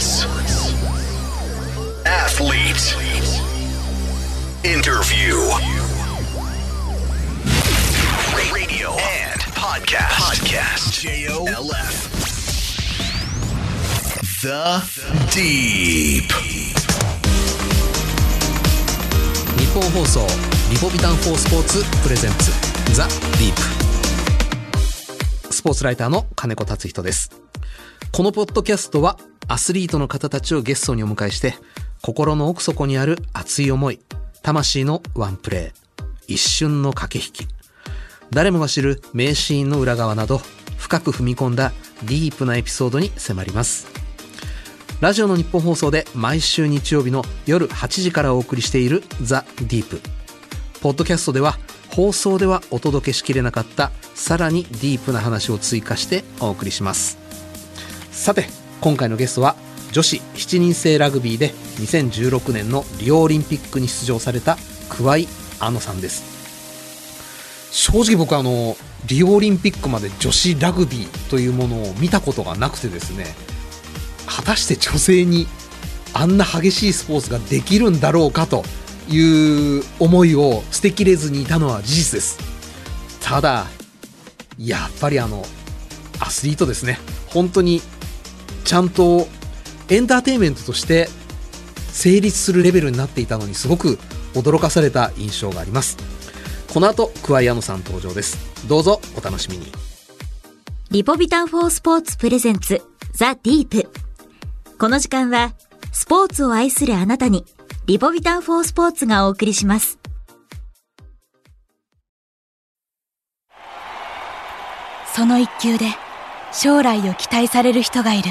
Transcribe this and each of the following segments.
Sports. Athlete. Interview. Radio and podcast. Podcast. J-O-L-F. The Deep. 日本放送リポビタン4スポーツプレゼンツザ・ディープスポーツライターの金子達人ですこのポッドキャストはアスリートの方たちをゲストにお迎えして心の奥底にある熱い思い魂のワンプレー一瞬の駆け引き。誰もが知る名シーンの裏側など深く踏み込んだディープなエピソードに迫ります。ラジオの日本放送で毎週日曜日の夜8時からお送りしているザ・ディープ。ポッドキャストでは放送ではお届けしきれなかったさらにディープな話を追加してお送りします。さて今回のゲストは女子7人制ラグビーで2016年のリオオリンピックに出場された桑井あのさんです。正直僕あのリオオリンピックまで女子ラグビーというものを見たことがなくてですね果たして女性にあんな激しいスポーツができるんだろうかという思いを捨てきれずにいたのは事実です。ただやっぱりあのアスリートですね。本当にちゃんとエンターテインメントとして成立するレベルになっていたのにすごく驚かされた印象があります。この後桑井矢野さん登場です。どうぞお楽しみに。リポビタン4スポーツプレゼンツザ・ディープ。この時間はスポーツを愛するあなたにリポビタン4スポーツがお送りします。その一球で将来を期待される人がいる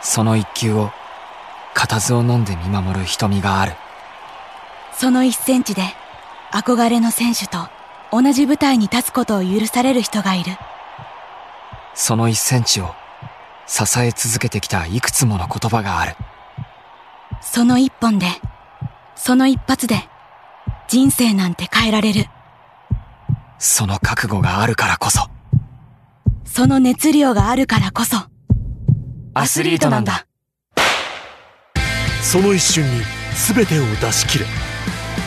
その一球を固唾を飲んで見守る瞳がある。その一センチで憧れの選手と同じ舞台に立つことを許される人がいる。その一センチを支え続けてきたいくつもの言葉がある。その一本でその一発で人生なんて変えられる。その覚悟があるからこそ。その熱量があるからこそアスリートなんだ。その一瞬に全てを出し切れ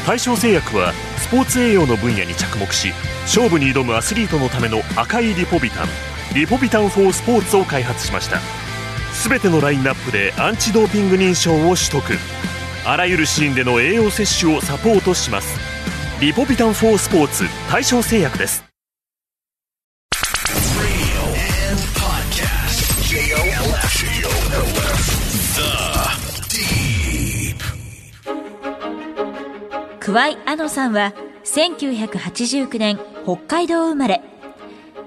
大正製薬はスポーツ栄養の分野に着目し勝負に挑むアスリートのための赤いリポビタンリポビタン4スポーツを開発しました。全てのラインナップでアンチドーピング認証を取得。あらゆるシーンでの栄養摂取をサポートします。リポビタン4スポーツ大正製薬です。桑井あのさんは1989年北海道生まれ。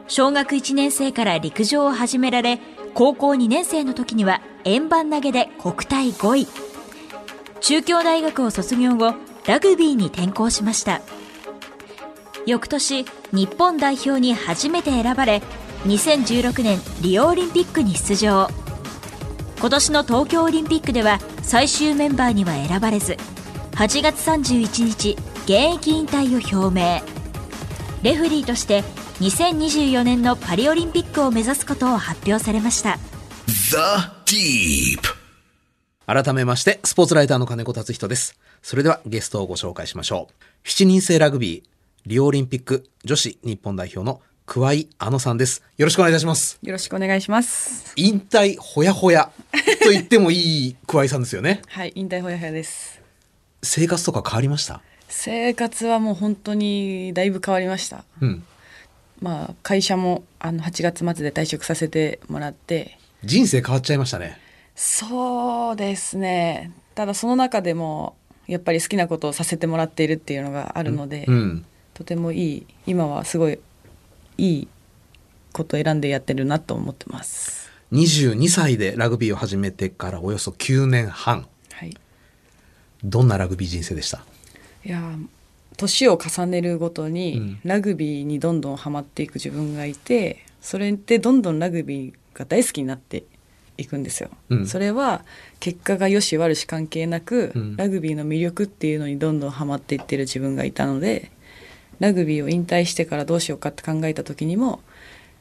小学1年生から陸上を始められ高校2年生の時には円盤投げで国体5位。中京大学を卒業後ラグビーに転向しました。翌年日本代表に初めて選ばれ2016年リオオリンピックに出場。今年の東京オリンピックでは最終メンバーには選ばれず8月31日現役引退を表明レフリーとして2024年のパリオリンピックを目指すことを発表されました The Deep. 改めまして、スポーツライターの金子達人です。それではゲストをご紹介しましょう。7人制ラグビー、リオオリンピック女子日本代表の桑井あのさんです。よろしくお願いいたします。よろしくお願いします。引退ほやほやと言ってもいい桑井さんですよね。はい、引退ほやほやです。生活とか変わりました？生活はもう本当にだいぶ変わりました。うん。まあ会社もあの8月末で退職させてもらって、人生変わっちゃいましたね。そうですね。ただその中でもやっぱり好きなことをさせてもらっているっていうのがあるので、うん。とてもいい今はすごいいいことを選んでやってるなと思ってます。22歳でラグビーを始めてからおよそ9年半。はい。どんなラグビー人生でした？いやー年を重ねるごとに、うんラグビーにどんどんハマっていく自分がいてそれってどんどんラグビーが大好きになっていくんですよ。うんそれは結果が良し悪し関係なく、うんラグビーの魅力っていうのにどんどんハマっていってる自分がいたのでラグビーを引退してからどうしようかって考えた時にも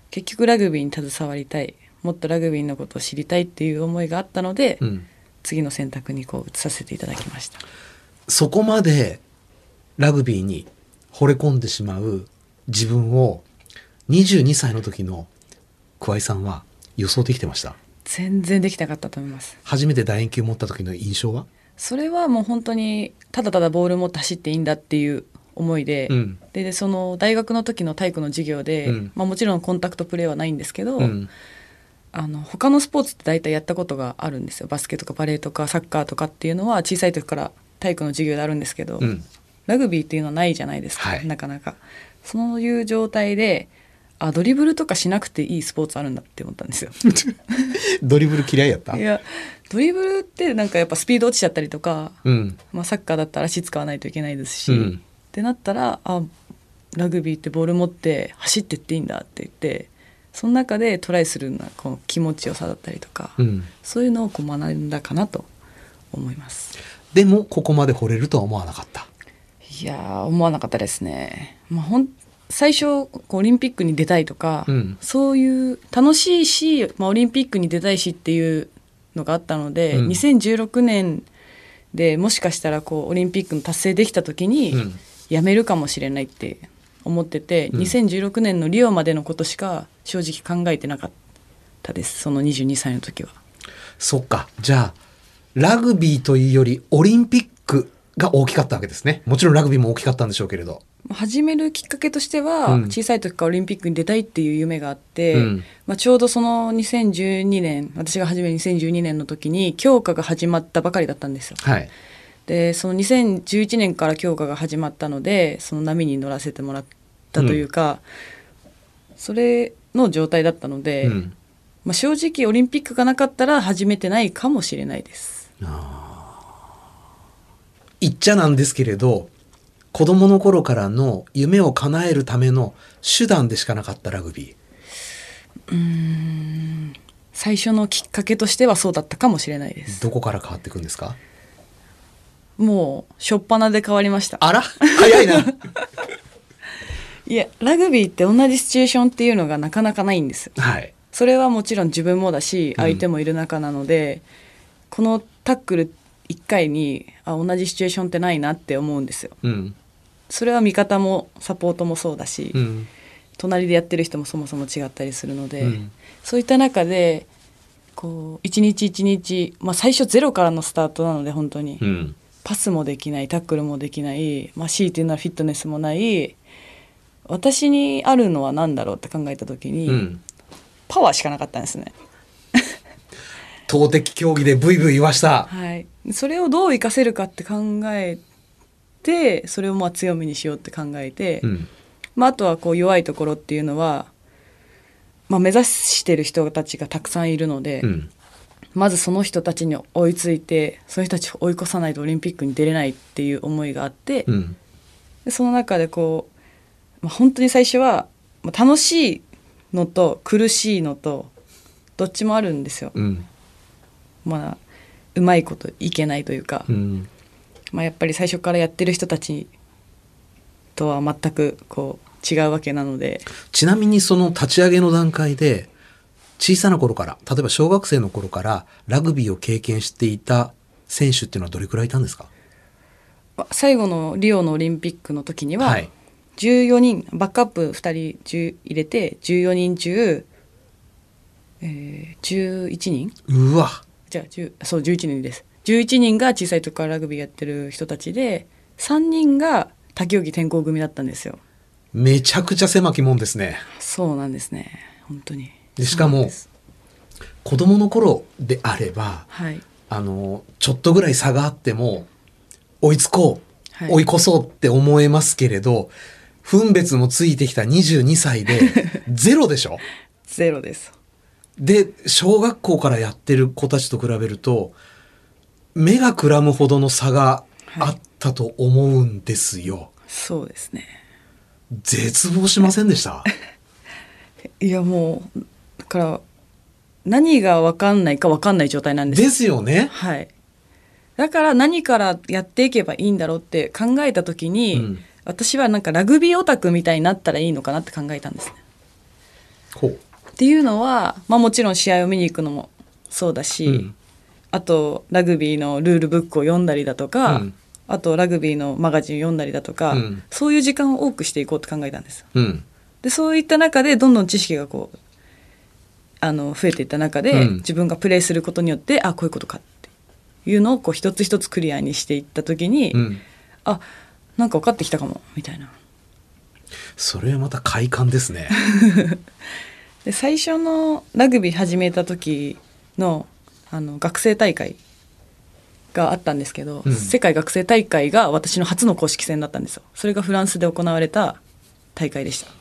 結局ラグビーに携わりたいもっとラグビーのことを知りたいっていう思いがあったので、うん。次の選択にこう移させていただきました。そこまでラグビーに惚れ込んでしまう自分を22歳の時の桑井さんは予想できてました？全然できなかったと思います。初めて楕円球持った時の印象は？それはもう本当にただただボール持って走っていいんだっていう思いで、うん。ででその大学の時の体育の授業で、うん。まあ、もちろんコンタクトプレーはないんですけど、うんあの他のスポーツって大体やったことがあるんですよ。バスケとかバレーとかサッカーとかっていうのは小さい時から体育の授業であるんですけど、うん。ラグビーっていうのはないじゃないですか、はい。なかなか。そういう状態であドリブルとかしなくていいスポーツあるんだって思ったんですよ。ドリブル嫌いやった？いやドリブルってなんかやっぱスピード落ちちゃったりとか、うん。まあ、サッカーだったら足使わないといけないですし、うん。ってなったらあラグビーってボール持って走ってっていいんだって言ってその中でトライするようなこの気持ちよさだったりとか、うん。そういうのをこう学んだかなと思います。でもここまで惚れるとは思わなかった。いやー思わなかったですね、まあ、ほん最初こうオリンピックに出たいとか、うん。そういう楽しいし、まあ、オリンピックに出たいしっていうのがあったので、うん。2016年でもしかしたらこうオリンピックの達成できた時にうん。やめるかもしれないって思ってて、うん。2016年のリオまでのことしか正直考えてなかったですその22歳の時は。そっか。じゃあラグビーというよりオリンピックが大きかったわけですね。もちろんラグビーも大きかったんでしょうけれど。始めるきっかけとしては、うん。小さい時からオリンピックに出たいっていう夢があって、うん。まあ、ちょうどその2012年私が始める2012年の時に強化が始まったばかりだったんですよ。はい。でその2011年から強化が始まったのでその波に乗らせてもらったというか、それの状態だったので、うん。まあ、正直オリンピックがなかったら始めてないかもしれないです。言っちゃなんですけれど子供の頃からの夢を叶えるための手段でしかなかったラグビー。最初のきっかけとしてはそうだったかもしれないです。どこから変わっていくんですか？もう初っ端で変わりました。あら？早いな いやラグビーって同じシチュエーションっていうのがなかなかないんです。よはい。それはもちろん自分もだしうん。相手もいる中なので、このタックル1回にあ同じシチュエーションってないなって思うんですよ。うん。それは味方もサポートもそうだし、うん。隣でやってる人もそもそも違ったりするので、うん。そういった中でこう一日一日、まあ、最初ゼロからのスタートなので本当に、うん。パスもできないタックルもできない、まあ、強いて言うならフィットネスもない私にあるのは何だろうって考えた時に、うん。パワーしかなかったんですね。投擲競技でブイブイ言わした。はい、それをどう活かせるかって考えてそれをまあ強みにしようって考えて、うん。まあ、あとはこう弱いところっていうのは、まあ、目指してる人たちがたくさんいるので、うん。まずその人たちに追いついてその人たちを追い越さないとオリンピックに出れないっていう思いがあって、うん。でその中でこう、まあ、本当に最初は、まあ、楽しいのと苦しいのとどっちもあるんですよ。うん。まあうまいこといけないというか、うん。まあ、やっぱり最初からやってる人たちとは全くこう違うわけなので。ちなみにその立ち上げの段階で小さな頃から例えば小学生の頃からラグビーを経験していた選手っていうのはどれくらいいたんですか？まあ最後のリオのオリンピックの時には、はい14人バックアップ2人10入れて14人中、えー、11人？うわ。じゃあ10そう11人です。11人が小さい時からラグビーやってる人たちで3人が他競技転校組だったんですよ。めちゃくちゃ狭きもんですね。そうなんですね。本当に。でしかも子供の頃であればはい。あのちょっとぐらい差があっても追いつこう、はい。追い越そうって思えますけれど分別もついてきた22歳で ゼロでしょ？ゼロです。で小学校からやってる子たちと比べると目がくらむほどの差があったと思うんですよ、そうですね。絶望しませんでした？いやもうだから何が分かんないか分かんない状態なんです。よですよね。はい。だから何からやっていけばいいんだろうって考えた時に、うん私はなんかラグビーオタクみたいになったらいいのかなって考えたんですねほうっていうのは、まあ、もちろん試合を見に行くのもそうだし、うんあとラグビーのルールブックを読んだりだとか、うんあとラグビーのマガジンを読んだりだとか、うんそういう時間を多くしていこうと考えたんです。うん。でそういった中でどんどん知識がこうあの増えていった中で、うん自分がプレイすることによってあこういうことかっていうのをこう一つ一つクリアにしていった時に、うん。あなんか分かってきたかもみたいな。それはまた快感ですね。で最初のラグビー始めた時のあの学生大会があったんですけど、うん世界学生大会が私の初の公式戦だったんですよそれがフランスで行われた大会でした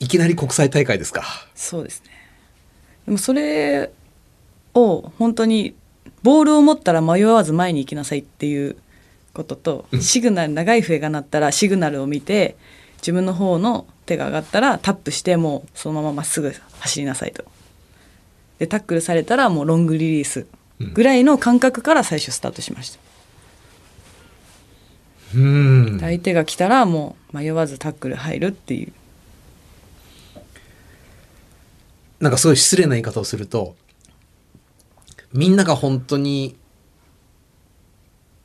いきなり国際大会ですか。そうですねでもそれを本当にボールを持ったら迷わず前に行きなさいっていうことと、シグナル長い笛が鳴ったらシグナルを見て自分の方の手が上がったらタップしてもうそのまままっすぐ走りなさいと。でタックルされたらもうロングリリースぐらいの感覚から最初スタートしました、うん。相手が来たらもう迷わずタックル入るっていう。なんかすごい失礼な言い方をすると、みんなが本当に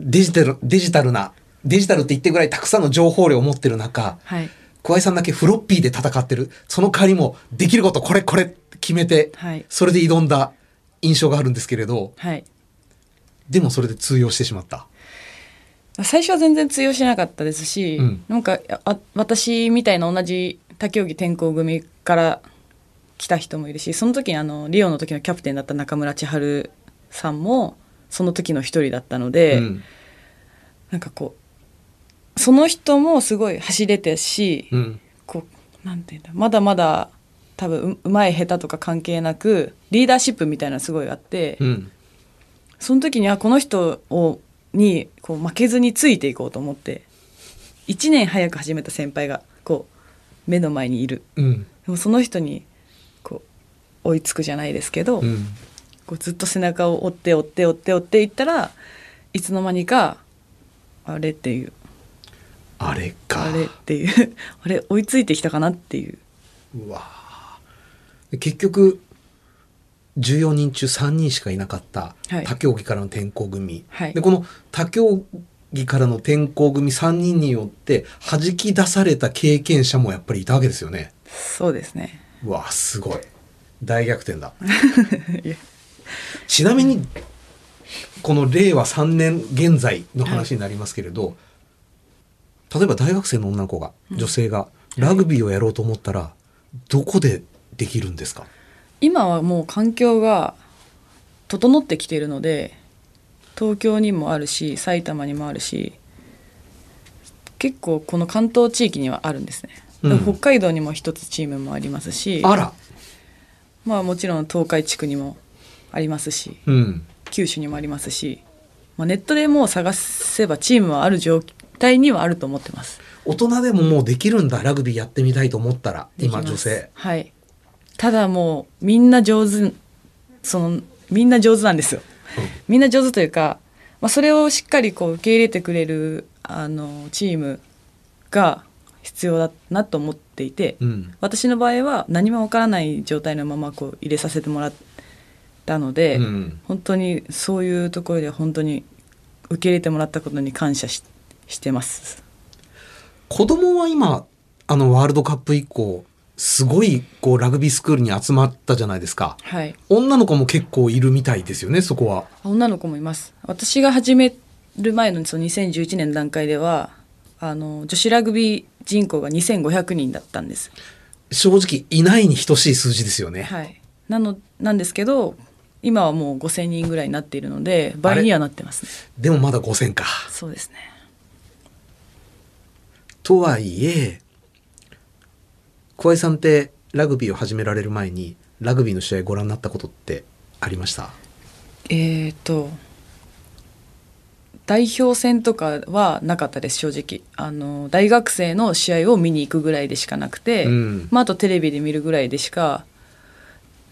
デジタル、デジタルな、デジタルって言ってぐらいたくさんの情報量を持ってる中、はい桑井さんだけフロッピーで戦ってる。その代わりもできることこれこれ決めて、はいそれで挑んだ印象があるんですけれど、はいでもそれで通用してしまった。最初は全然通用しなかったですし、うんなんかあ私みたいな同じ他競技転校組から来た人もいるしその時にあのリオの時のキャプテンだった中村千春さんもその時の一人だったので、うん。なんかこうその人もすごい走れてし、うん。こうなんていうんだまだまだ多分ううまい下手とか関係なくリーダーシップみたいなのすごいあって、うん。その時にあこの人をにこう負けずについていこうと思って1年早く始めた先輩がこう目の前にいるうん。でもその人にこう追いつくじゃないですけど、うん。こうずっと背中を追って追って追って追っていったらいつの間にかあれっていう。あれか。あれっていう。あれ追いついてきたかなっていう。うわー結局14人中3人しかいなかったはい。他競技からの転校組、はい。でこの他競技からの転校組3人によって弾き出された経験者もやっぱりいたわけですよね。そうですね。うわすごい。大逆転だ。ちなみにこの令和3年現在の話になりますけれど、例えば大学生の女の子が女性がラグビーをやろうと思ったらどこでできるんですか、今はもう環境が整ってきているので東京にもあるし埼玉にもあるし結構この関東地域にはあるんですね、うん北海道にも一つチームもありますしあらまあもちろん東海地区にもありますしうん九州にもありますし、まあ、ネットでもう探せばチームはある状態にはあると思ってます。大人でももうできるんだラグビーやってみたいと思ったら今女性。はい。ただもうみんな上手そのみんな上手なんですよ、みんな上手というか、まあ、それをしっかりこう受け入れてくれるあのチームが必要だなと思っていて、うん。私の場合は何もわからない状態のままこう入れさせてもらったので、うん。本当にそういうところで本当に受け入れてもらったことに感謝ししてます。子供は今あのワールドカップ以降すごいこうラグビースクールに集まったじゃないですか。はい。女の子も結構いるみたいですよねそこは。女の子もいます。私が始める前のその2011年の段階ではあの女子ラグビー人口が2500人だったんです。正直いないに等しい数字ですよね、はい。なのなんですけど今はもう5000人ぐらいになっているので倍にはなってますね。でもまだ5000か。そうですね。とはいえ小井さんってラグビーを始められる前にラグビーの試合ご覧になったことってありました？えー、と代表戦とかはなかったです正直。あの大学生の試合を見に行くぐらいでしかなくて、うん。まあ、あとテレビで見るぐらいでしか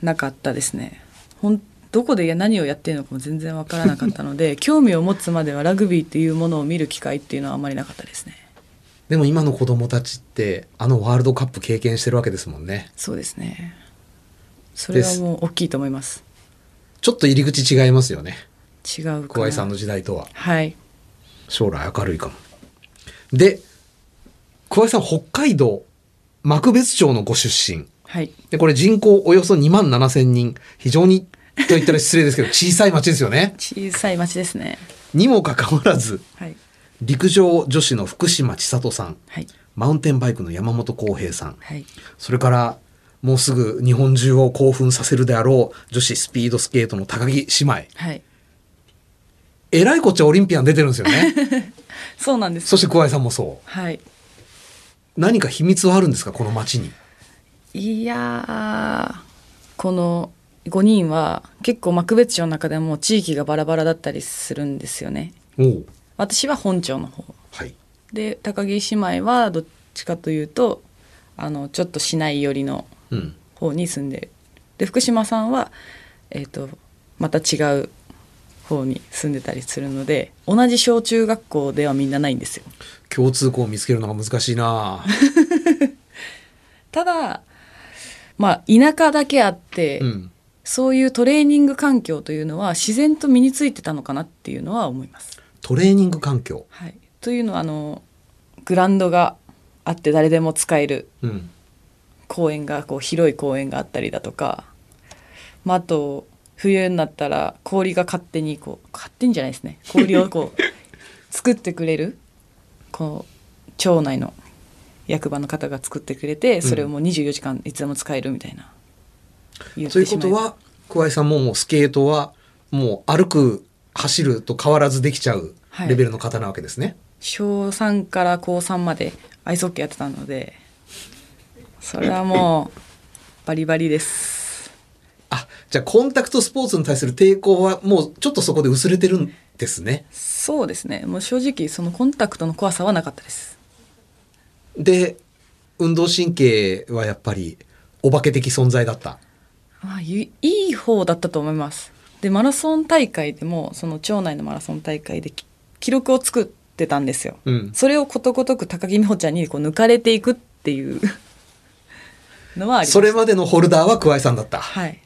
なかったですね。ほんどこで何をやってるのかも全然わからなかったので 興味を持つまではラグビーっていうものを見る機会っていうのはあんまりなかったですねでも今の子供たちってあのワールドカップ経験してるわけですもんねそうですねそれはもう大きいと思いますちょっと入り口違いますよね。違うかな桑井さんの時代とは。はい将来明るいかも。で、桑井さん北海道幕別町のご出身。はいで、これ人口およそ2万7千人。非常に、と言ったら失礼ですけど、小さい町ですよね。小さい町ですねにもかかわらず、はい陸上女子の福島千里さん、はいマウンテンバイクの山本浩平さん、はいそれから、もうすぐ日本中を興奮させるであろう女子スピードスケートの高木姉妹。はいえらいこっちゃオリンピアン出てるんですよね。そうなんですそして桑井さんもそう。はい何か秘密はあるんですかこの町に？いやーこの5人は結構幕別町の中でも地域がバラバラだったりするんですよね私は本町の方はい。で高木姉妹はどっちかというとあのちょっと市内寄りのうん。方に住んでるで福島さんはえっ、とまた違う方に住んでたりするので同じ小中学校ではみんなないんですよ共通項を見つけるのが難しいな ただまあ田舎だけあって、うん。そういうトレーニング環境というのは自然と身についてたのかなっていうのは思います。トレーニング環境。はい、というのはあのグラウンドがあって誰でも使えるうん。公園がこう広い公園があったりだとか、まあ、あと冬になったら氷が勝手にこう勝手にじゃないですね氷をこう 作ってくれるこう町内の役場の方が作ってくれてそれをもう24時間いつでも使えるみたいな。言っそういうてしまことは、桑井さんももうスケートはもう歩く、走ると変わらずできちゃうはいレベルの方なわけですね。小3から高3までアイスホッケーやってたのでそれはもうバリバリですあ、じゃあコンタクトスポーツに対する抵抗はもうちょっとそこで薄れてるんですね。そうですねもう正直そのコンタクトの怖さはなかったですで、運動神経はやっぱりお化け的存在だった。まあいいい方だったと思います。でマラソン大会でもその町内のマラソン大会でき記録を作ってたんですよ、うん。それをことごとく高木美帆ちゃんにこう抜かれていくっていう。のはありまそれまでのホルダーは桑井さんだった。はい。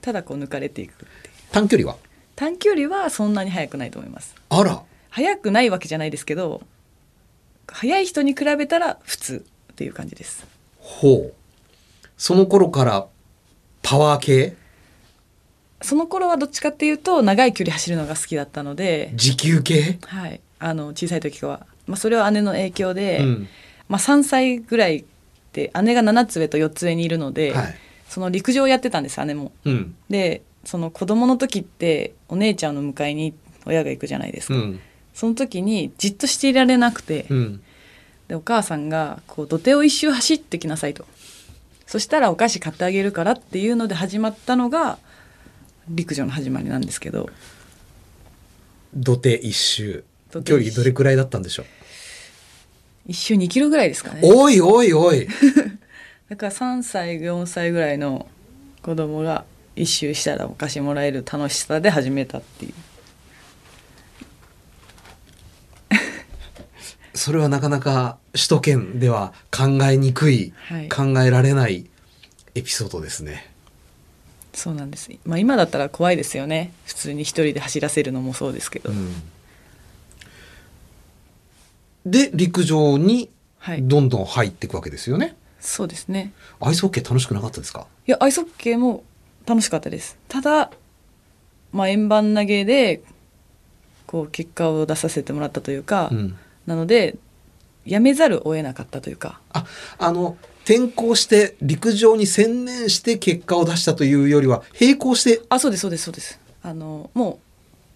ただこう抜かれていくっていう。短距離は？短距離はそんなに速くないと思います。あら。速くないわけじゃないですけど速い人に比べたら普通っていう感じです。ほう。その頃からパワー系？その頃はどっちかっていうと長い距離走るのが好きだったので、持久系？はい、あの小さい時は、まあ、それは姉の影響で、うん。まあ、3歳ぐらいで姉が7つ上と4つ上にいるので、はい。その陸上をやってたんです姉も。うん。でその子供の時ってお姉ちゃんの迎えに親が行くじゃないですか、うん。その時にじっとしていられなくて、うん。でお母さんがこう土手を一周走ってきなさいとそしたらお菓子買ってあげるからっていうので始まったのが陸上の始まりなんですけど。土手一周。距離どれくらいだったんでしょう？一周2キロぐらいですかね。おいおいおい。だから3歳4歳ぐらいの子供が一周したらお菓子もらえる楽しさで始めたっていうそれはなかなか首都圏では考えにくい、はい。考えられないエピソードですね。そうなんです、まあ、今だったら怖いですよね。普通に一人で走らせるのもそうですけど、うん。で、陸上にはい。どんどん入っていくわけですよね。そうですね。アイスホッケー楽しくなかったですか？いやアイスホッケーも楽しかったです。ただまあ円盤投げでこう結果を出させてもらったというか、うん。なのでやめざるを得なかったというか。あ、あの、転校して陸上に専念して結果を出したというよりは、並行して、あそうですそうですそうです。あのも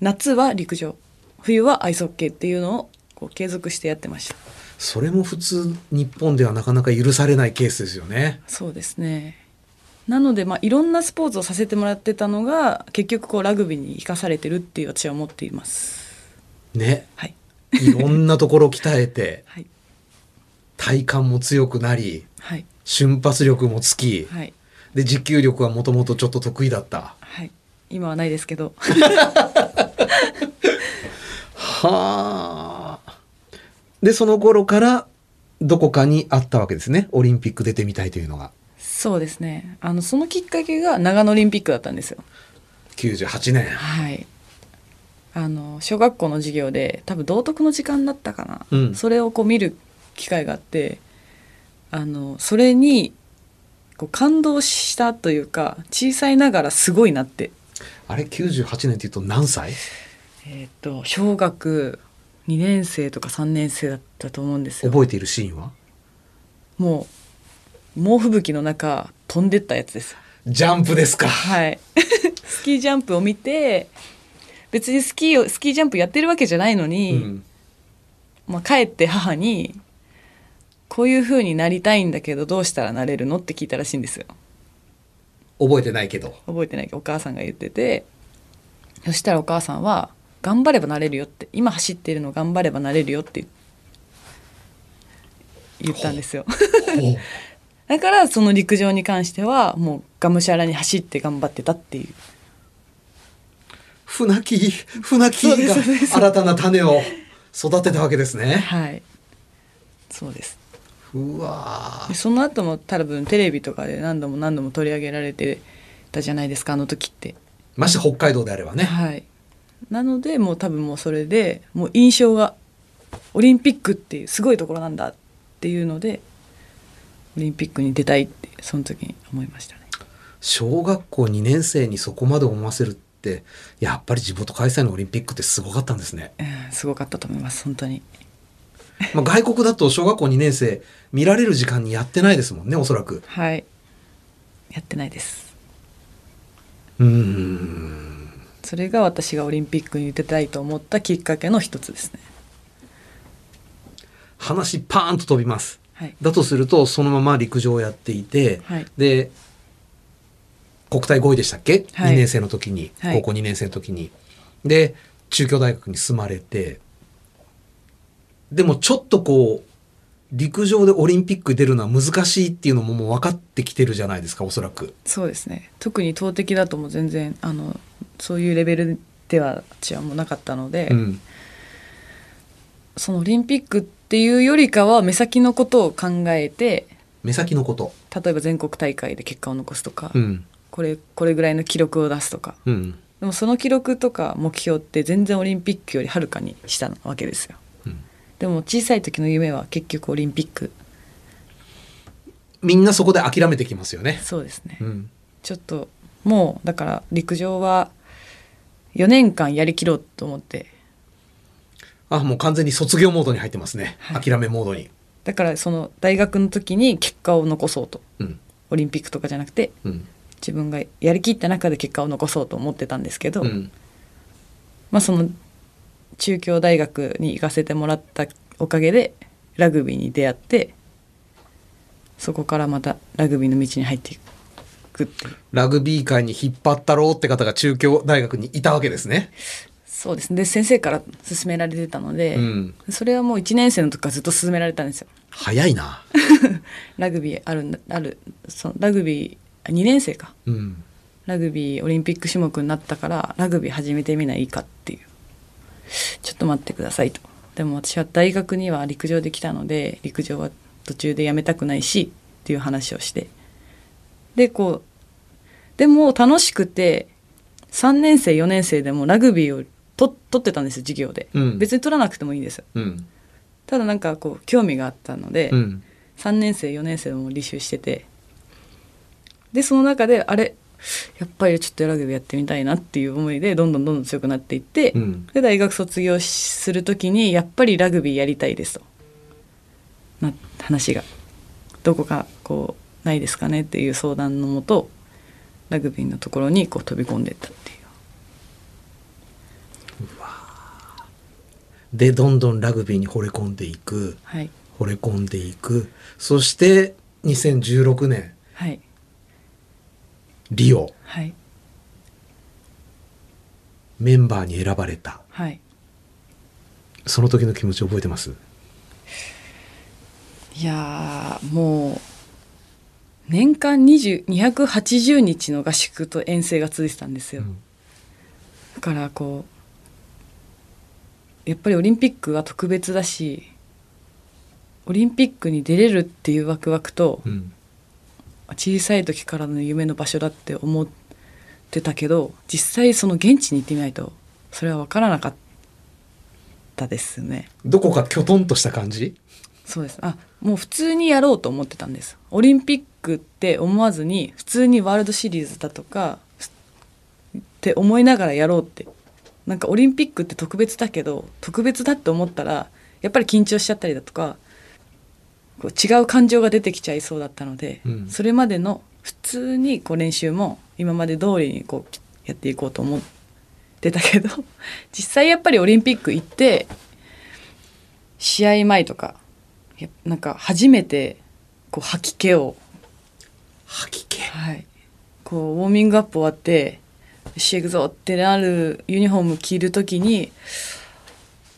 う夏は陸上冬はアイスホッケーっていうのをこう継続してやってました。それも普通日本ではなかなか許されないケースですよね。そうですね。なので、まあ、いろんなスポーツをさせてもらってたのが結局こうラグビーに生かされてるっていう私は思っています。ね。はい いろんなところ鍛えて、はい。体幹も強くなり、はい。瞬発力もつき、はい。で、持久力はもともとちょっと得意だった。はい。今はないですけど。はあ。で、その頃からどこかにあったわけですね。オリンピック出てみたいというのが。そうですね。あのそのきっかけが長野オリンピックだったんですよ。98年。はいあの小学校の授業で多分道徳の時間だったかな、うん。それをこう見る機会があってあのそれにこう感動したというか小さいながらすごいなって。あれ98年っていうと何歳？えっ、と小学2年生とか3年生だったと思うんですよ。覚えているシーンは？もう猛吹雪の中飛んでったやつです。ジャンプですか。はい。スキージャンプを見て別にスキーをスキージャンプやってるわけじゃないのうに、ん。まあ、帰って母に「こういう風になりたいんだけどどうしたらなれるの?」って聞いたらしいんですよ。覚えてないけど。覚えてないけどお母さんが言っててそしたらお母さんは「頑張ればなれるよ」って今走ってるの頑張ればなれるよって言ったんですよ。だからその陸上に関してはもうがむしゃらに走って頑張ってたっていう船木船木が新たな種を育てたわけですね。はい。そうです。うわでその後も多分テレビとかで何度も何度も取り上げられてたじゃないですかあの時って。まして北海道であればね。はい。なのでもう多分もうそれでもう印象がオリンピックっていうすごいところなんだっていうのでオリンピックに出たいってその時に思いましたね。小学校2年生にそこまで思わせるってやっぱり地元開催のオリンピックってすごかったんですね、うんすごかったと思います本当に。まあ、外国だと小学校2年生見られる時間にやってないですもんねおそらく。はい。やってないです。うーん。それが私がオリンピックに出たいと思ったきっかけの一つですね。話パーンと飛びます。はい。だとするとそのまま陸上をやっていて、はい。で国体5位でしたっけ、はい。2年生の時に。はい。高校2年生の時に、で中京大学に進まれて。でもちょっとこう陸上でオリンピック出るのは難しいっていうのももう分かってきてるじゃないですかおそらく。そうですね。特に投擲だともう全然あのそういうレベルでは私はもうなかったので、うん。そのオリンピックっていうよりかは目先のことを考えて目先のこと。例えば全国大会で結果を残すとか、うんこれこれぐらいの記録を出すとか。うん。でもその記録とか目標って全然オリンピックよりはるかに下なわけですよ、うん。でも小さい時の夢は結局オリンピック。みんなそこで諦めてきますよね。そうですね、うん。ちょっともうだから陸上は4年間やりきろうと思って。あもう完全に卒業モードに入ってますね、はい。諦めモードに。だからその大学の時に結果を残そうと。うん。オリンピックとかじゃなくてうん自分がやりきった中で結果を残そうと思ってたんですけど、うん。まあその中京大学に行かせてもらったおかげでラグビーに出会ってそこからまたラグビーの道に入っていくってラグビー界に引っ張ったろうって方が中京大学にいたわけですね。そうです。ねで先生から勧められてたので、うん。それはもう1年生の時からずっと勧められたんですよ。早いな。ラグビーあるあるそのラグビーあ2年生か。うん。ラグビーオリンピック種目になったからラグビー始めてみないかっていう。ちょっと待ってくださいと。でも私は大学には陸上で来たので陸上は途中でやめたくないしっていう話をして。でこうでも楽しくて3年生4年生でもラグビーをと取ってたんですよ授業で、うん。別に取らなくてもいいんですよ。うん。ただなんかこう興味があったので、うん。3年生4年生も履修しててでその中であれやっぱりちょっとラグビーやってみたいなっていう思いでどんどんどんどん強くなっていって、うん。で大学卒業しする時にやっぱりラグビーやりたいですと。な話が。どこかこうないですかねっていう相談のもとラグビーのところにこう飛び込んでいったっていう。で、どんどんラグビーに惚れ込んでいく。はい。惚れ込んでいく。そして、2016年、はいリオ、はい。メンバーに選ばれた。はい。その時の気持ち覚えてます？いやーもう年間20 280日の合宿と遠征が続いてたんですよ、うん。だからこうやっぱりオリンピックは特別だしオリンピックに出れるっていうワクワクと、うん。小さい時からの夢の場所だって思ってたけど実際その現地に行ってみないとそれは分からなかったですね。どこかきょとんとした感じ？そうです。あもう普通にやろうと思ってたんです。オリンピックって思わずに普通にワールドシリーズだとかって思いながらやろうって。なんかオリンピックって特別だけど特別だって思ったらやっぱり緊張しちゃったりだとかこう違う感情が出てきちゃいそうだったので、うん。それまでの普通にこう練習も今まで通りにこうやっていこうと思ってたけど 実際やっぱりオリンピック行って試合前とかやなんか初めてこう吐き気を、吐き気。はい、こうウォーミングアップ終わって「よし行くぞ」ってなるユニフォーム着る時に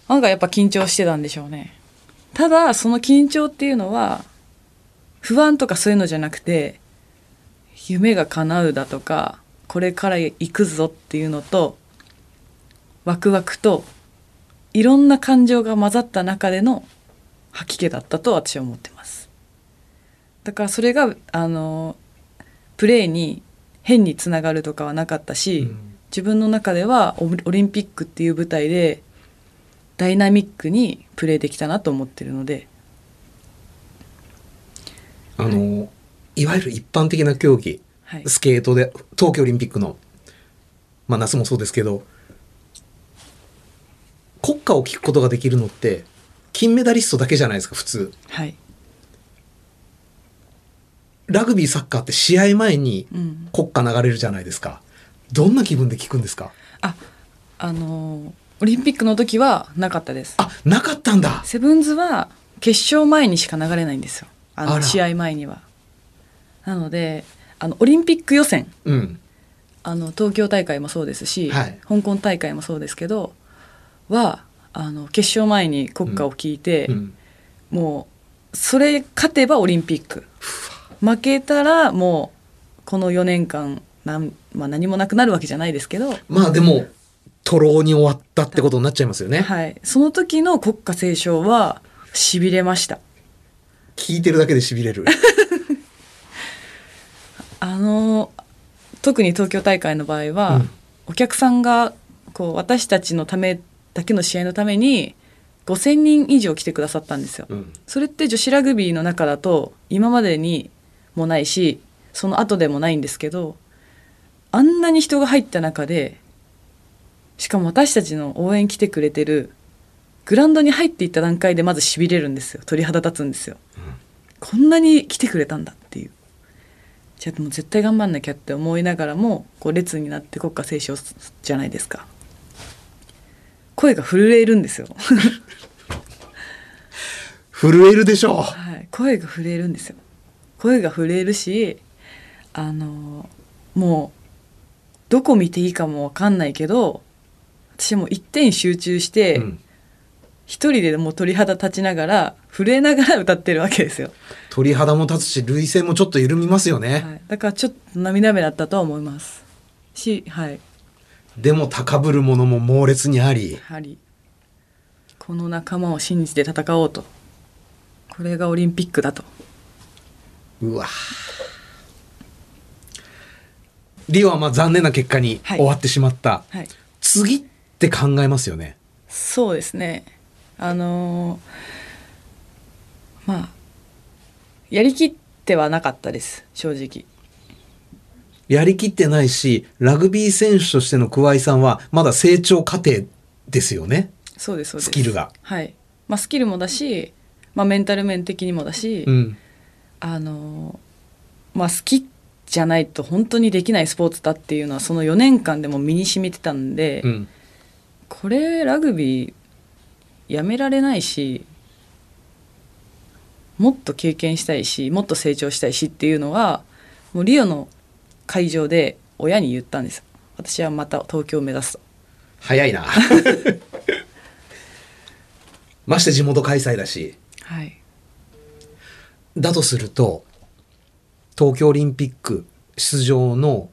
なんかやっぱ緊張してたんでしょうね。ただその緊張っていうのは不安とかそういうのじゃなくて夢が叶うだとかこれから行くぞっていうのとワクワクといろんな感情が混ざった中での吐き気だったと私は思ってます。だからそれがあのプレーに変につながるとかはなかったし、うん。自分の中ではオオリンピックっていう舞台でダイナミックにプレーできたなと思ってるので。あの、い、わゆる一般的な競技、はい。スケートで東京オリンピックの。まあ夏もそうですけど。国歌を聞くことができるのって金メダリストだけじゃないですか普通。はい、ラグビーサッカーって試合前にうん、国歌流れるじゃないですか。どんな気分で聞くんですか？ああのオリンピックの時はなかったです。あなかったんだ。セブンズは決勝前にしか流れないんですよ。あの試合前には。なのであのオリンピック予選。うん。あの東京大会もそうですし、はい。香港大会もそうですけどはあの決勝前に国歌を聞いて、うん。もうそれ勝てばオリンピック。負けたらもうこの4年間なん、まあ、何もなくなるわけじゃないですけど、まあでも徒労に終わったってことになっちゃいますよね、はい、その時の国歌斉唱はしびれました。聞いてるだけでしびれる。あの特に東京大会の場合は、うん。お客さんがこう私たちのためだけの試合のために5,000人以上来てくださったんですよ。うん。それって女子ラグビーの中だと今までにもないしその後でもないんですけどあんなに人が入った中でしかも私たちの応援来てくれてるグラウンドに入っていった段階でまずしびれるんですよ。鳥肌立つんですよ、こんなに来てくれたんだっていう。じゃあもう絶対頑張んなきゃって思いながらもこう列になって国歌斉唱じゃないですか。声が震えるんですよ。震えるでしょう。はい、声が震えるんですよ。声が震えるしあのもうどこ見ていいかも分かんないけど私もう一点集中して、うん。一人でもう鳥肌立ちながら震えながら歌ってるわけですよ、鳥肌も立つし涙腺もちょっと緩みますよね、はい、だからちょっと涙目だったとは思います。しはい。でも高ぶるものも猛烈にあり。やはりこの仲間を信じて戦おうと。これがオリンピックだと。うわ。リオはまあ残念な結果にはい。終わってしまった、はい。次って考えますよね。そうですね。あのーまあやりきってはなかったです正直。やりきってないしラグビー選手としての桑井さんはまだ成長過程ですよね。そうですそうです。スキルが。はい、まあ、スキルもだし、まあ、メンタル面的にもだし、うん。あのーまあ好きじゃないと本当にできないスポーツだっていうのはその4年間でも身に染みてたんで、うんこれラグビーやめられないしもっと経験したいしもっと成長したいしっていうのはもうリオの会場で親に言ったんです。私はまた東京を目指すと。早いな。まして地元開催だし。はい。だとすると東京オリンピック出場の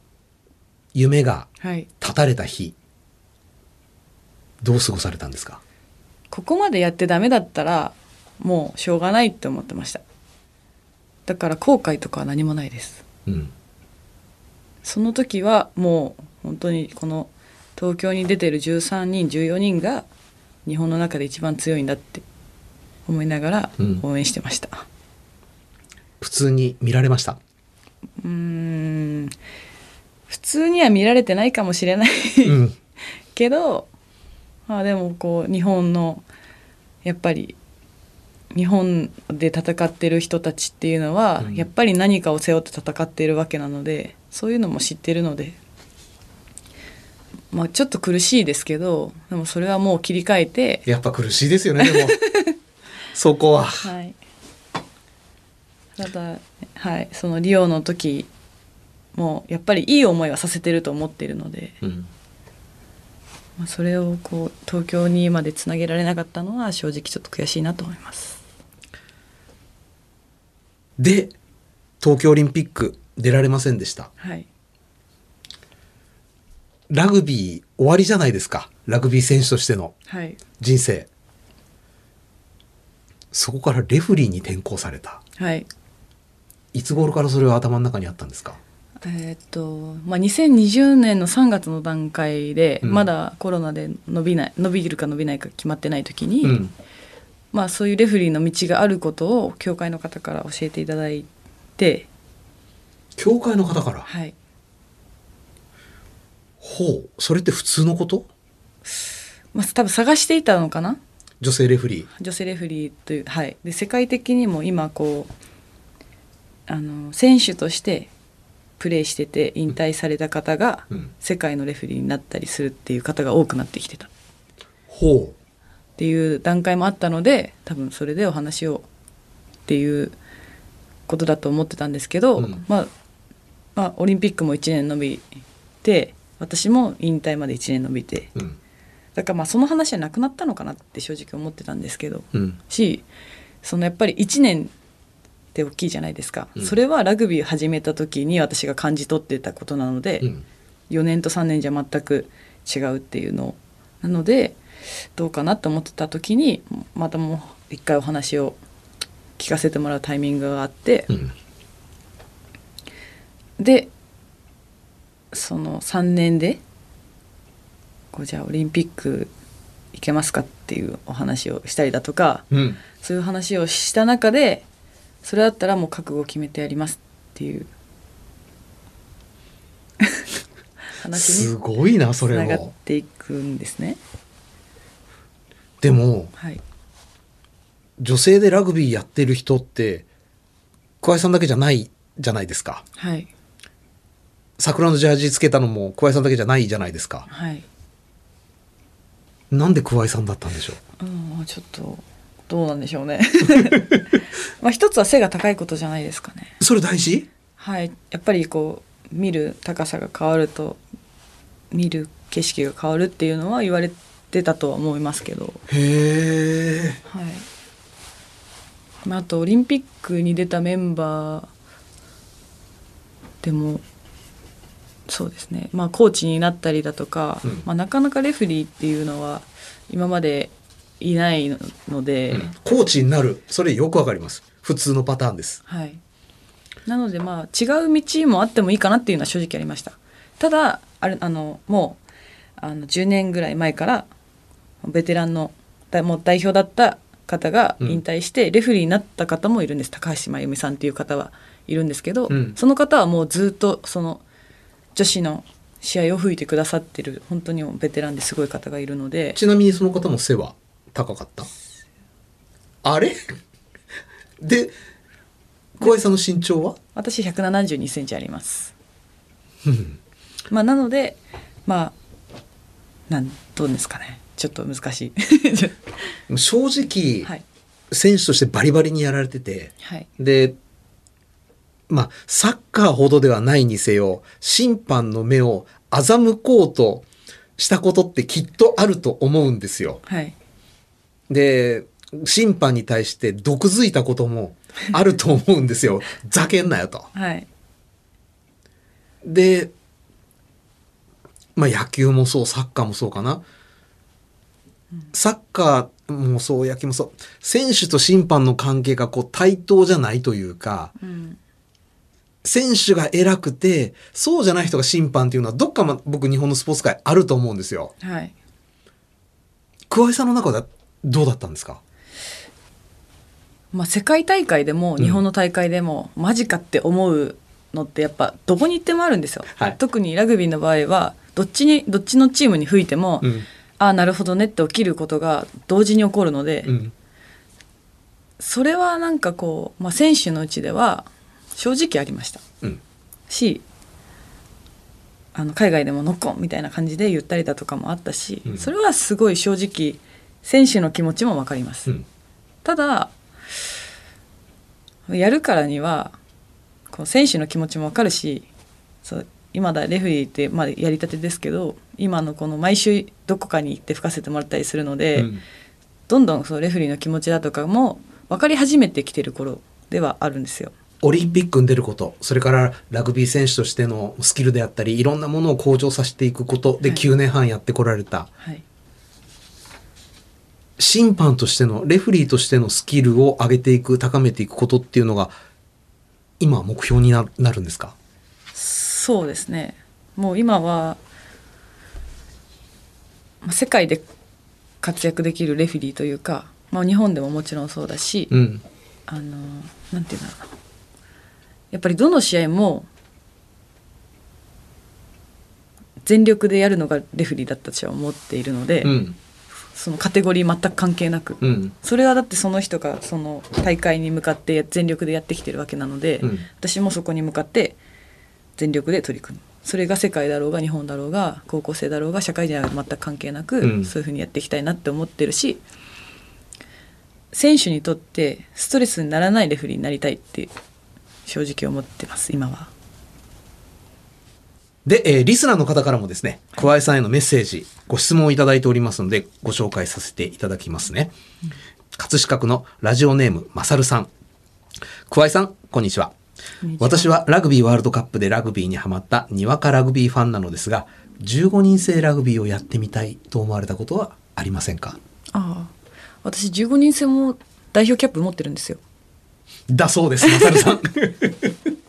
夢がはい。絶たれた日どう過ごされたんですか？ここまでやってダメだったらもうしょうがないって思ってました。だから後悔とかは何もないです。うん。その時はもう本当にこの東京に出てる13人14人が日本の中で一番強いんだって思いながらうん。応援してました、普通に見られました？うーん。普通には見られてないかもしれないうん。けど、まあ、でもこう日本のやっぱり日本で戦ってる人たちっていうのは、うん。やっぱり何かを背負って戦っているわけなのでそういうのも知ってるので、まあ、ちょっと苦しいですけどでもそれはもう切り替えて、やっぱ苦しいですよねでも。そこは。はい、ただ、はい、そのリオの時もやっぱりいい思いはさせてると思っているので。うんまあ、それをこう東京にまでつなげられなかったのは正直ちょっと悔しいなと思います。で東京オリンピック出られませんでした。はい、ラグビー終わりじゃないですか。ラグビー選手としてのはい、人生。そこからレフリーに転向された。はい。いつ頃からそれは頭の中にあったんですか？えーっと、まあ、2020年の3月の段階で、うん。まだコロナで伸びない伸びるか伸びないか決まってない時に、うん。まあ、そういうレフェリーの道があることを教会の方から教えていただいて、教会の方から？はい、ほう。それって普通のこと？まあ、多分探していたのかな？女性レフリー。女性レフェリーという、はい、で世界的にも今こうあの選手としてプレーしてて引退された方がうん。世界のレフェリーになったりするっていう方が多くなってきてた。っほていう段階もあったので多分それでお話をっていうことだと思ってたんですけど、うん。まあ、まあオリンピックも1年延びて私も引退まで1年延びて。ううん。だからまあその話はなくなったのかなって正直思ってたんですけどうん。しそのやっぱり1年って大きいじゃないですか、うん。それはラグビー始めた時に私が感じ取ってたことなので、うん。4年と3年じゃ全く違うっていうの。なのでどうかなと思ってた時にまたもう一回お話を聞かせてもらうタイミングがあってうん。でその3年でこうじゃあオリンピック行けますかっていうお話をしたりだとかうん。そういう話をした中でそれだったらもう覚悟を決めてやりますっていう。話すにごいなそれつながっもていくんですね。でもはい、女性でラグビーやってる人って桑井さんだけじゃないじゃないですか。はい、桜のジャージつけたのも桑井さんだけじゃないじゃないですか。はい。なんで桑井さんだったんでしょう？ん、ちょっとどうなんでしょうね。まあ一つは背が高いことじゃないですかね。うそれ大事？はい、やっぱりこう見る高さが変わると見る景色が変わるっていうのは言われてたとは思いますけど。へえはい。まあ、あとオリンピックに出たメンバーでもそうですね、まあ、コーチになったりだとか、うんまあ、なかなかレフェリーっていうのは今までいないので、コーチになる。それよくわかります。普通のパターンです。はい、なのでまあ違う道もあってもいいかなっていうのは正直ありました。ただあれあのもうあの10年ぐらい前からベテランのだもう代表だった方が引退してレフェリーになった方もいるんです、高橋真由美さんっていう方はいるんですけど、うん。その方はもうずっとその女子の試合を吹いてくださってる本当にベテランですごい方がいるので。ちなみにその方も背は？高かった。あれ？で小井さんの身長は？私1 7 2センチあります。まあなのでまあなんどうですかね。ちょっと難しい。正直、はい。選手としてバリバリにやられててはい。でまあサッカーほどではないにせよ審判の目を欺こうとしたことってきっとあると思うんですよ。はいで審判に対して毒づいたこともあると思うんですよ。ざけんなよと。はいで、まあ野球もそう、サッカーもそうかな。サッカーもそう、野球もそう、選手と審判の関係がこう対等じゃないというか、うん選手が偉くて、そうじゃない人が審判っていうのは、どっかま僕日本のスポーツ界あると思うんですよ。はい桑井さんの中ではどうだったんですか？まあ、世界大会でも日本の大会でも、マジかって思うのってやっぱどこに行ってもあるんですよ、はい特にラグビーの場合はどっちにどっちのチームに吹いても、うん。ああなるほどねって起きることが同時に起こるので、うん。それはなんかこう、まあ、選手のうちでは正直ありましたうん。しあの海外でもノックオンみたいな感じで言ったりだとかもあったし、うんそれはすごい正直選手の気持ちも分かります、うん。ただやるからにはこう選手の気持ちも分かるしそう今だレフェリーって、まあ、やりたてですけど今のこの毎週どこかに行って吹かせてもらったりするので、うんどんどんそうレフェリーの気持ちだとかも分かり始めてきてる頃ではあるんですよ。オリンピックに出ること、それからラグビー選手としてのスキルであったり、いろんなものを向上させていくことではい9年半やってこられた。はい、審判としての、レフリーとしてのスキルを上げていく、高めていくことっていうのが、今は目標にななるんですか？そうですねもう今はまあ世界で活躍できるレフェリーというか、まあ、日本でももちろんそうだし、うん。あのなんていうんだろうなやっぱりどの試合も全力でやるのがレフェリーだったとは思っているので、うん。そのカテゴリー全く関係なく、うん。それはだってその人がその大会に向かって全力でやってきてるわけなので、うん私もそこに向かって全力で取り組むそれが世界だろうが日本だろうが高校生だろうが社会人は全く関係なく、うんそういうふうにやっていきたいなって思ってるし選手にとってストレスにならないレフェリーになりたいって正直思ってます今は。で、えーリスナーの方からもですね、桑井さんへのメッセージ、ご質問をいただいておりますので、ご紹介させていただきますね。葛飾区のラジオネーム、まさるさん。桑井さん、こんにちは。私はラグビーワールドカップでラグビーにハマったにわかラグビーファンなのですが、15人制ラグビーをやってみたいと思われたことはありませんか？ああ私15人制も代表キャップ持ってるんですよ。だそうです、まさるさん。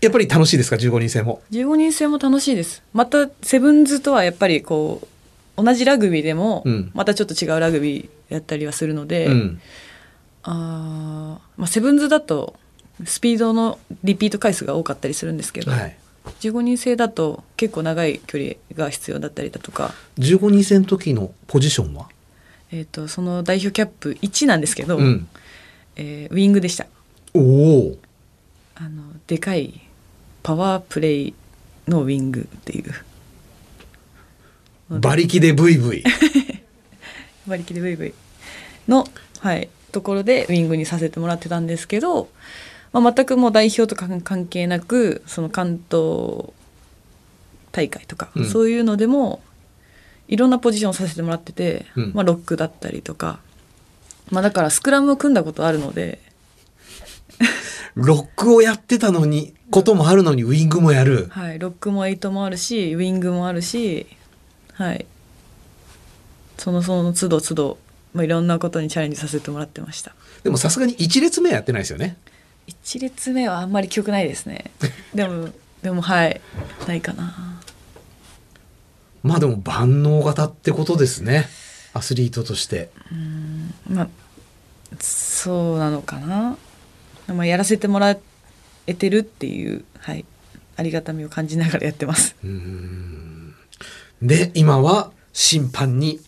やっぱり楽しいですか、15人制も。15人制も楽しいですまたセブンズとはやっぱりこう同じラグビーでもうんまたちょっと違うラグビーやったりはするので、うん。あーまあ、セブンズだとスピードのリピート回数が多かったりするんですけど、はい。15人制だと結構長い距離が必要だったりだとか、15人制の時のポジションは？えー、とその代表キャップ1なんですけど、うん。えーウィングでしたおお。あのでかいパワープレイのウィングっていう。馬力でブイブイ。馬力でブイブイの、はい、ところでウィングにさせてもらってたんですけど、まあ、全くもう代表とか関係なくその関東大会とか、うん。そういうのでもいろんなポジションをさせてもらってて、うん。まあ、ロックだったりとか、まあ、だからスクラムを組んだことあるので。ロックをやってたのに、こともあるのにウイングもやる。はい、ロックもエイトもあるしウィングもあるし、はい、そのその都度都度、まあ、いろんなことにチャレンジさせてもらってました。でもさすがに一列目はやってないですよね。一列目はあんまり記憶ないですねでもでもはいないかなまあでも万能型ってことですね。アスリートとして。まあそうなのかな、まあ、やらせてもらえてるっていうはいありがたみを感じながらやってますで、今は審判に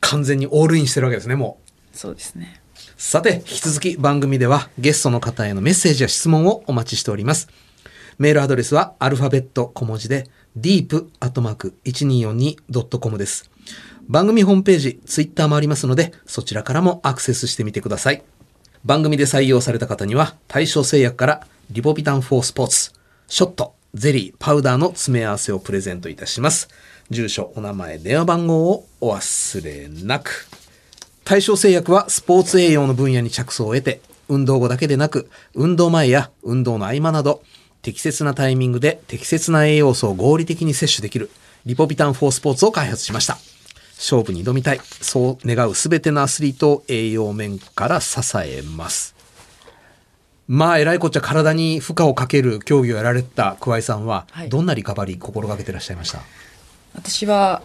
完全にオールインしてるわけですね、もう。そうですねさて、引き続き番組ではゲストの方へのメッセージや質問をお待ちしております。メールアドレスはアルファベット小文字で deep.1242.com です。番組ホームページ、ツイッターもありますので、そちらからもアクセスしてみてください。番組で採用された方には、対象製薬からリポビタン4スポーツ、ショット、ゼリー、パウダーの詰め合わせをプレゼントいたします。住所、お名前、電話番号をお忘れなく。対象製薬はスポーツ栄養の分野に着想を得て、運動後だけでなく、運動前や運動の合間など、適切なタイミングで適切な栄養素を合理的に摂取できる、リポビタン4スポーツを開発しました。勝負に挑みたい。そう願うすべてのアスリートを栄養面から支えます。まあ、えらいこっちゃ体に負荷をかける競技をやられた桑井さんは、はい。どんなリカバリー心がけてらっしゃいました？私は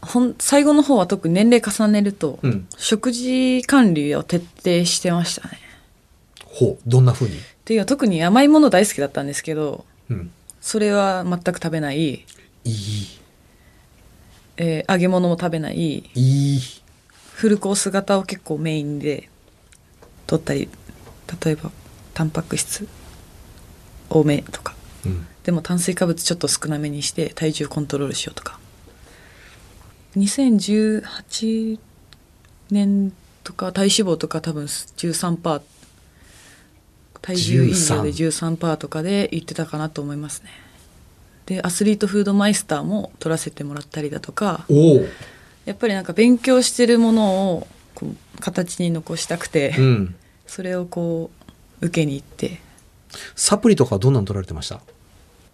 ほん最後の方は特に年齢重ねると、うん。食事管理を徹底してましたね。ほう、どんな風に？っていうのは特に甘いもの大好きだったんですけどうん。それは全く食べない、いい、えー揚げ物も食べない。いい。フルコース型を結構メインで取ったり例えばタンパク質多めとかうん。でも炭水化物ちょっと少なめにして体重コントロールしようとか2018年とか体脂肪とか多分13%体重以上で13%とかで言ってたかなと思いますねでアスリートフードマイスターも取らせてもらったりだとか。やっぱりなんか勉強してるものをこう形に残したくて、うん。それをこう受けに行って、サプリとかはどんなの取られてました？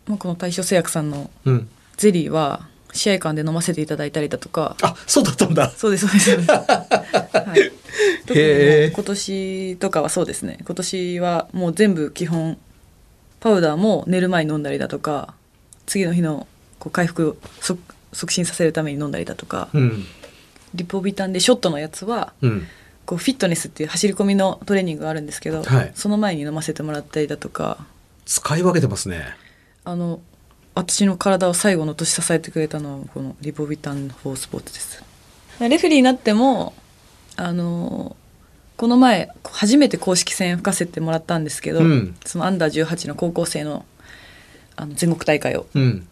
まあ、この大正製薬さんのうん。ゼリーは試合館で飲ませていただいたりだとかあ、そうだったんだ。そうですそうです はい、特に今年とかはそうですね今年はもう全部基本パウダーも寝る前に飲んだりだとか次の日のこう回復を促促進させるために飲んだりだとか、うん。リポビタンでショットのやつはうん。こうフィットネスっていう走り込みのトレーニングがあるんですけど、はい。その前に飲ませてもらったりだとか。使い分けてますね。あの私の体を最後の年支えてくれたのはこのリポビタンフォースポーツです。レフェリーになってもあのこの前初めて公式戦吹かせてもらったんですけど、うん。そのアンダー18の高校生のあの全国大会を。うん。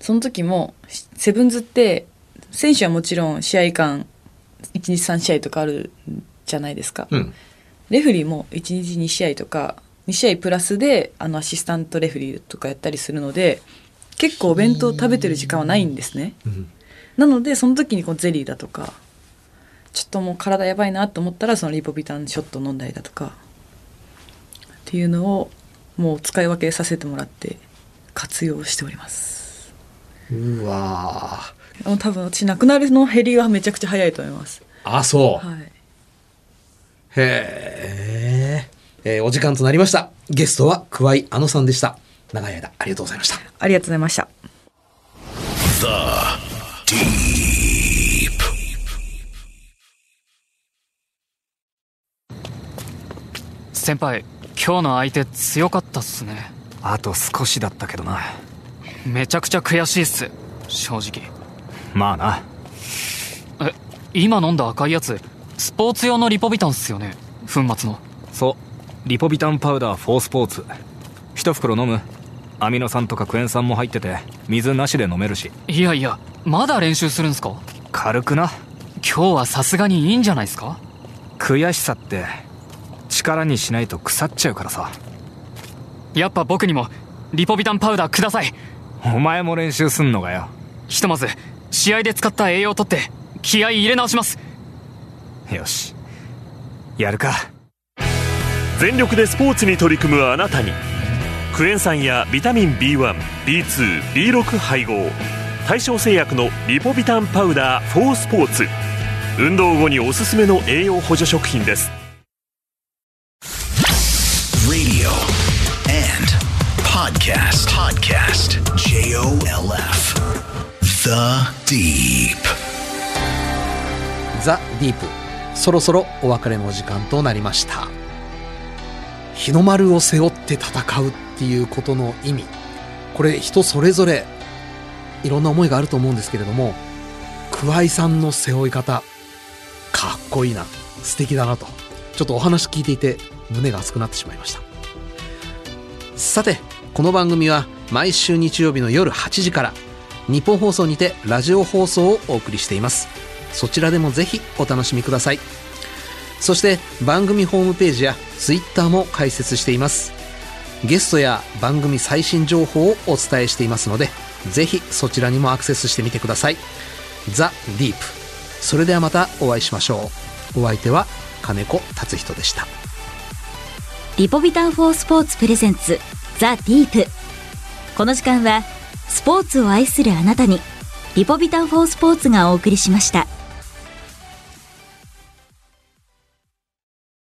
その時もセブンズって選手はもちろん試合間1日3試合とかあるじゃないですか、うん。レフェリーも1日2試合とか2試合プラスであのアシスタントレフェリーとかやったりするので結構お弁当食べてる時間はないんですねうん。なのでその時にこうゼリーだとかちょっともう体やばいなと思ったらそのリポビタンショット飲んだりだとかっていうのをもう使い分けさせてもらって活用しておりますうわ多分私なくなるの減りがめちゃくちゃ早いと思いますあ、そう。はいへーえーお時間となりました。ゲストは桑井あのさんでした。長い間ありがとうございました。ありがとうございました The Deep. 先輩今日の相手強かったっすねあと少しだったけどなめちゃくちゃ悔しいっす正直まあな。え今飲んだ赤いやつスポーツ用のリポビタンっすよね粉末の。そう。リポビタンパウダー4スポーツ一袋飲む。アミノ酸とかクエン酸も入ってて水なしで飲めるし。いやいやまだ練習するんすか？軽くな。今日はさすがにいいんじゃないっすか？悔しさって力にしないと腐っちゃうからさ。やっぱ僕にもリポビタンパウダーください。お前も練習すんのかよ。ひとまず試合で使った栄養を取って気合い入れ直します。よし。やるか。全力でスポーツに取り組むあなたに。クエン酸やビタミン B1B2B6 配合。対象製薬のリポビタンパウダー4スポーツ。運動後におすすめの栄養補助食品です。Radio and podcast. Podcast. J O L F. The Deep. ザ・ディープそろそろお別れの時間となりました日の丸を背負って戦うっていうことの意味これ人それぞれいろんな思いがあると思うんですけれども桑井さんの背負い方かっこいいな素敵だなとちょっとお話聞いていて胸が熱くなってしまいましたさてこの番組は毎週日曜日の夜8時から日本放送にてラジオ放送をお送りしています。そちらでもぜひお楽しみください。そして番組ホームページやツイッターも開設しています。ゲストや番組最新情報をお伝えしていますのでぜひそちらにもアクセスしてみてください。ザ・ディープ。それではまたお会いしましょう。お相手は金子達人でした。リポビタンフォースポーツプレゼンツザ・ディープ。この時間はスポーツを愛するあなたにリポビタン4スポーツがお送りしました。